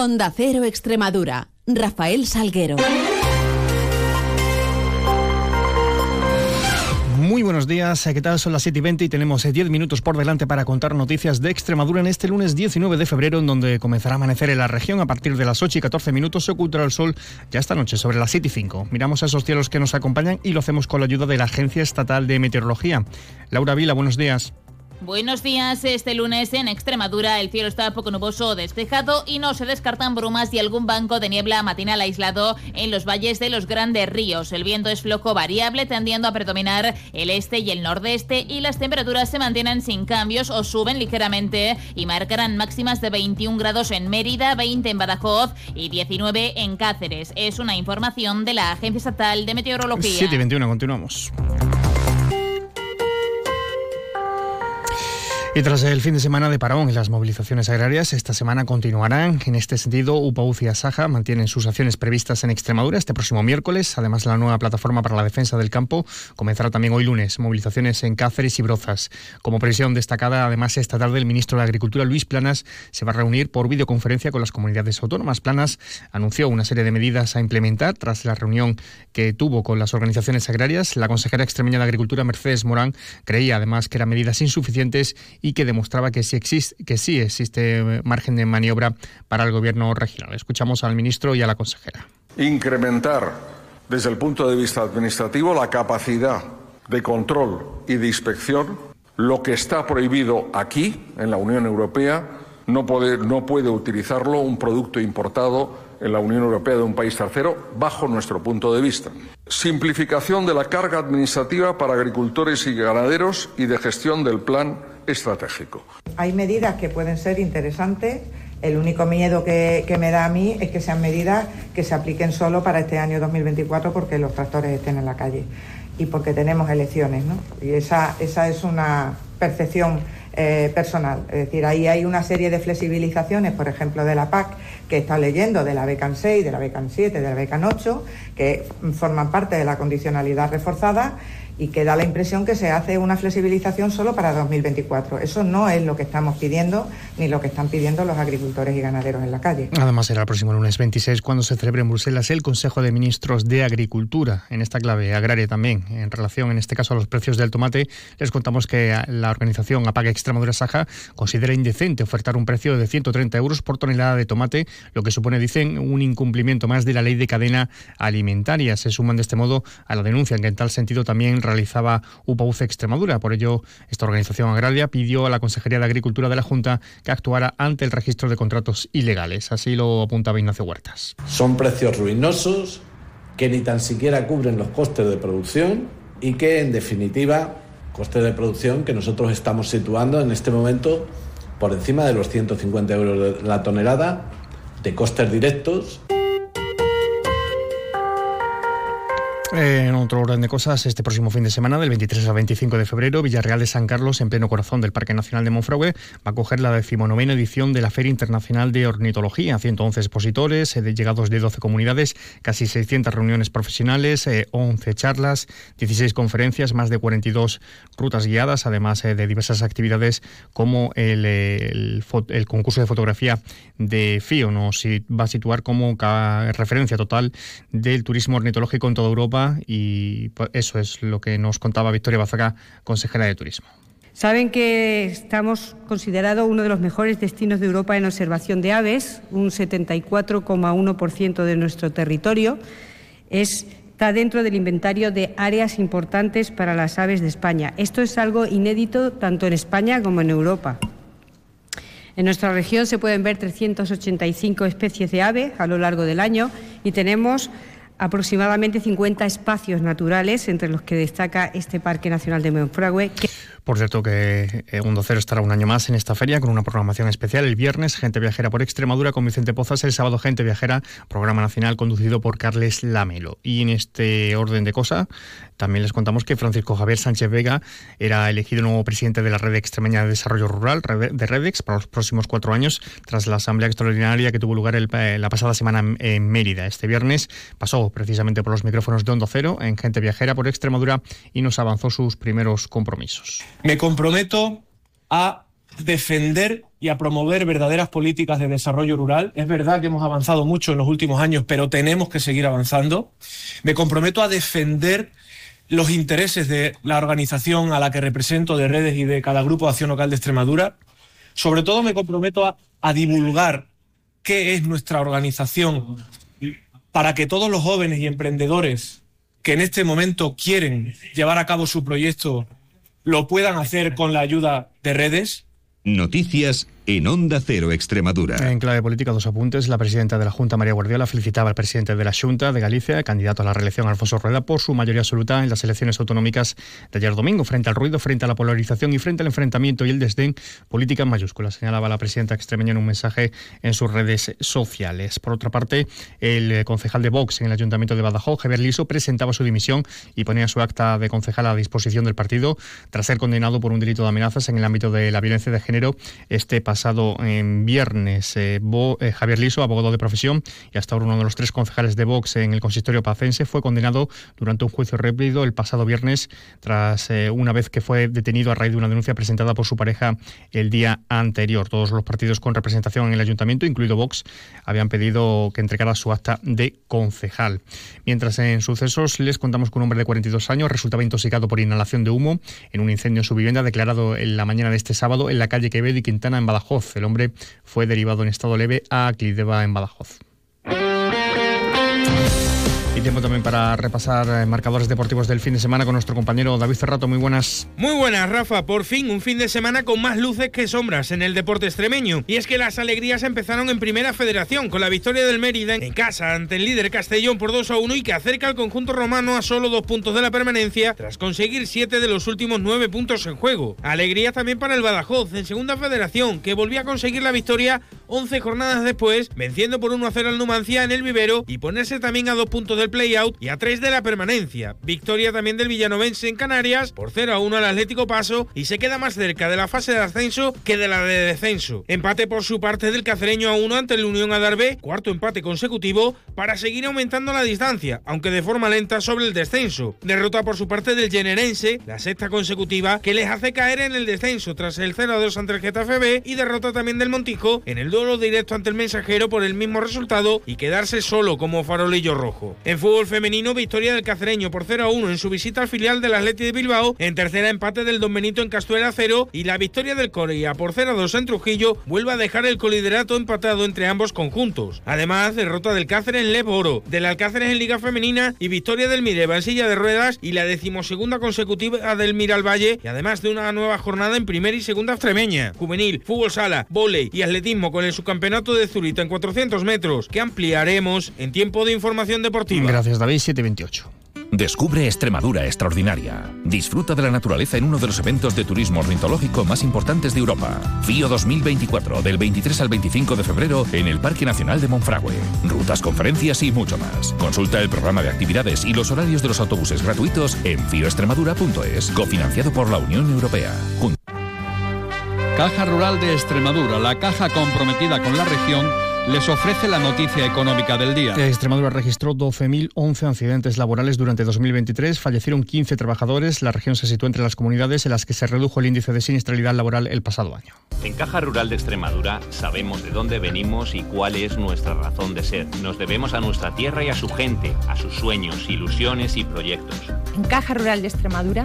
Onda Cero Extremadura. Rafael Salguero. Muy buenos días, ¿qué tal? Son las 7 y 20 y tenemos 10 eh, minutos por delante para contar noticias de Extremadura en este lunes 19 de febrero, en donde comenzará a amanecer en la región a partir de las 8 y 14 minutos. Se ocultará el sol ya esta noche, sobre las 7 y 5. Miramos a esos cielos que nos acompañan y lo hacemos con la ayuda de la Agencia Estatal de Meteorología. Laura Vila, buenos días. Buenos días. Este lunes en Extremadura el cielo está poco nuboso despejado y no se descartan brumas y algún banco de niebla matinal aislado en los valles de los grandes ríos. El viento es flojo variable tendiendo a predominar el este y el nordeste y las temperaturas se mantienen sin cambios o suben ligeramente y marcarán máximas de 21 grados en Mérida, 20 en Badajoz y 19 en Cáceres. Es una información de la Agencia Estatal de Meteorología. 7 y 21, continuamos. Y tras el fin de semana de parón y las movilizaciones agrarias, esta semana continuarán. En este sentido, UPAUC y Asaja mantienen sus acciones previstas en Extremadura este próximo miércoles. Además, la nueva plataforma para la defensa del campo comenzará también hoy lunes. Movilizaciones en Cáceres y Brozas. Como previsión destacada, además, esta tarde el ministro de Agricultura, Luis Planas, se va a reunir por videoconferencia con las comunidades autónomas. Planas anunció una serie de medidas a implementar tras la reunión que tuvo con las organizaciones agrarias. La consejera extremeña de Agricultura, Mercedes Morán, creía además que eran medidas insuficientes y que demostraba que sí, existe, que sí existe margen de maniobra para el gobierno regional. Escuchamos al ministro y a la consejera. Incrementar desde el punto de vista administrativo la capacidad de control y de inspección. Lo que está prohibido aquí, en la Unión Europea, no puede, no puede utilizarlo un producto importado en la Unión Europea de un país tercero, bajo nuestro punto de vista. Simplificación de la carga administrativa para agricultores y ganaderos y de gestión del plan estratégico. Hay medidas que pueden ser interesantes. El único miedo que, me da a mí es que sean medidas que se apliquen solo para este año 2024 porque los tractores estén en la calle y porque tenemos elecciones. ¿no? Y esa, esa es una percepción eh, personal. Es decir, ahí hay una serie de flexibilizaciones, por ejemplo, de la PAC, que está leyendo, de la BECAN 6, de la BECAN 7, de la BECAN 8, que forman parte de la condicionalidad reforzada y que da la impresión que se hace una flexibilización solo para 2024. Eso no es lo que estamos pidiendo ni lo que están pidiendo los agricultores y ganaderos en la calle. Además, será el próximo lunes 26 cuando se celebre en Bruselas el Consejo de Ministros de Agricultura. En esta clave agraria también, en relación en este caso a los precios del tomate, les contamos que la organización Apaga Extremadura Saja considera indecente ofertar un precio de 130 euros por tonelada de tomate, lo que supone, dicen, un incumplimiento más de la ley de cadena alimentaria. Se suman de este modo a la denuncia en que en tal sentido también realizaba UPAUCE Extremadura. Por ello, esta organización agraria pidió a la Consejería de Agricultura de la Junta que actuara ante el registro de contratos ilegales. Así lo apuntaba Ignacio Huertas. Son precios ruinosos que ni tan siquiera cubren los costes de producción y que, en definitiva, costes de producción que nosotros estamos situando en este momento por encima de los 150 euros la tonelada de costes directos. En otro orden de cosas, este próximo fin de semana, del 23 al 25 de febrero, Villarreal de San Carlos, en pleno corazón del Parque Nacional de Monfragüe, va a coger la decimonovena edición de la Feria Internacional de Ornitología. 111 expositores, eh, llegados de 12 comunidades, casi 600 reuniones profesionales, 11 eh, charlas, 16 conferencias, más de 42 rutas guiadas, además eh, de diversas actividades como el, el, concurso de fotografía de FIO. Nos va a situar como referencia total del turismo ornitológico en toda Europa y pues, eso es lo que nos contaba Victoria Bazaga, consejera de Turismo. Saben que estamos considerados uno de los mejores destinos de Europa en observación de aves, un 74,1% de nuestro territorio está dentro del inventario de áreas importantes para las aves de España. Esto es algo inédito tanto en España como en Europa. En nuestra región se pueden ver 385 especies de aves a lo largo del año y tenemos aproximadamente 50 espacios naturales, entre los que destaca este Parque Nacional de Monfragüe. Por cierto que eh, Mundo Cero estará un año más en esta feria con una programación especial. El viernes, Gente Viajera por Extremadura con Vicente Pozas. El sábado, Gente Viajera, programa nacional conducido por Carles Lamelo. Y en este orden de cosas, también les contamos que Francisco Javier Sánchez Vega era elegido nuevo presidente de la Red Extremeña de Desarrollo Rural, de Redex, para los próximos cuatro años, tras la asamblea extraordinaria que tuvo lugar eh, la pasada semana en Mérida. Este viernes pasó precisamente por los micrófonos de Hondo Cero en Gente Viajera por Extremadura y nos avanzó sus primeros compromisos. Me comprometo a defender y a promover verdaderas políticas de desarrollo rural. Es verdad que hemos avanzado mucho en los últimos años, pero tenemos que seguir avanzando. Me comprometo a defender los intereses de la organización a la que represento, de redes y de cada grupo de acción local de Extremadura. Sobre todo me comprometo a, a divulgar qué es nuestra organización para que todos los jóvenes y emprendedores que en este momento quieren llevar a cabo su proyecto lo puedan hacer con la ayuda de redes. Noticias en Onda Cero Extremadura. En clave política, dos apuntes. La presidenta de la Junta, María Guardiola, felicitaba al presidente de la Junta de Galicia, candidato a la reelección, Alfonso Rueda, por su mayoría absoluta en las elecciones autonómicas de ayer domingo, frente al ruido, frente a la polarización y frente al enfrentamiento y el desdén, política en mayúsculas, señalaba la presidenta extremeña en un mensaje en sus redes sociales. Por otra parte, el concejal de Vox en el Ayuntamiento de Badajoz, Javier Liso, presentaba su dimisión y ponía su acta de concejal a disposición del partido tras ser condenado por un delito de amenazas en el ámbito de la violencia de género este pasado en viernes. Eh, eh, Javier Liso, abogado de profesión y hasta ahora uno de los tres concejales de Vox en el consistorio pacense, fue condenado durante un juicio rápido el pasado viernes tras eh, una vez que fue detenido a raíz de una denuncia presentada por su pareja el día anterior. Todos los partidos con representación en el ayuntamiento, incluido Vox, habían pedido que entregara su acta de concejal. Mientras en sucesos les contamos que un hombre de 42 años resultaba intoxicado por inhalación de humo en un incendio en su vivienda declarado en la mañana de este sábado en la calle Quevedo y Quintana en Badajoz. El hombre fue derivado en estado leve a Clideba en Badajoz. Y tiempo también para repasar eh, marcadores deportivos del fin de semana con nuestro compañero David Ferrato. Muy buenas. Muy buenas, Rafa. Por fin, un fin de semana con más luces que sombras en el deporte extremeño. Y es que las alegrías empezaron en Primera Federación con la victoria del Mérida en casa ante el líder Castellón por 2 a 1 y que acerca al conjunto romano a solo dos puntos de la permanencia tras conseguir siete de los últimos nueve puntos en juego. Alegría también para el Badajoz en Segunda Federación que volvió a conseguir la victoria 11 jornadas después, venciendo por 1 a 0 al Numancia en el vivero y ponerse también a dos puntos del playout y a tres de la permanencia. Victoria también del Villanovense en Canarias por 0 a 1 al Atlético Paso y se queda más cerca de la fase de ascenso que de la de descenso. Empate por su parte del cacereño a 1 ante el Unión Adarve, cuarto empate consecutivo para seguir aumentando la distancia, aunque de forma lenta sobre el descenso. Derrota por su parte del Generense, la sexta consecutiva que les hace caer en el descenso tras el 0 a 2 ante el Getafe B y derrota también del Montijo en el duelo directo ante el mensajero por el mismo resultado y quedarse solo como farolillo rojo. En fútbol femenino, victoria del cacereño por 0 a 1 en su visita al filial del Atleti de Bilbao, en tercera empate del Don Benito en Castuera 0 y la victoria del Corea por 0 a 2 en Trujillo vuelve a dejar el coliderato empatado entre ambos conjuntos. Además, derrota del Cáceres en Leboro, del Alcáceres en Liga Femenina y victoria del Mireva en silla de ruedas y la decimosegunda consecutiva del Miralvalle y además de una nueva jornada en primera y segunda extremeña, juvenil, fútbol sala, volei y atletismo con el subcampeonato de Zurita en 400 metros que ampliaremos en tiempo de información deportiva. Gracias David, 728. Descubre Extremadura extraordinaria. Disfruta de la naturaleza en uno de los eventos de turismo ornitológico más importantes de Europa. FIO 2024, del 23 al 25 de febrero en el Parque Nacional de Monfragüe. Rutas, conferencias y mucho más. Consulta el programa de actividades y los horarios de los autobuses gratuitos en fioextremadura.es, cofinanciado por la Unión Europea. Caja Rural de Extremadura, la caja comprometida con la región les ofrece la noticia económica del día. Extremadura registró 12.011 accidentes laborales durante 2023, fallecieron 15 trabajadores, la región se sitúa entre las comunidades en las que se redujo el índice de siniestralidad laboral el pasado año. En Caja Rural de Extremadura sabemos de dónde venimos y cuál es nuestra razón de ser. Nos debemos a nuestra tierra y a su gente, a sus sueños, ilusiones y proyectos. En Caja Rural de Extremadura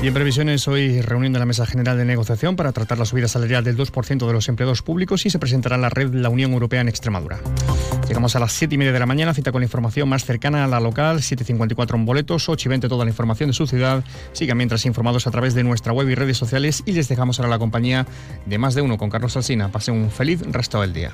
Y en previsiones, hoy reuniendo la Mesa General de Negociación para tratar la subida salarial del 2% de los empleados públicos y se presentará la red La Unión Europea en Extremadura. Llegamos a las 7 y media de la mañana, cita con la información más cercana a la local, 7.54 en boletos, 8 y 20 toda la información de su ciudad. Sigan mientras informados a través de nuestra web y redes sociales y les dejamos ahora la compañía de más de uno con Carlos Alsina. Pasen un feliz resto del día.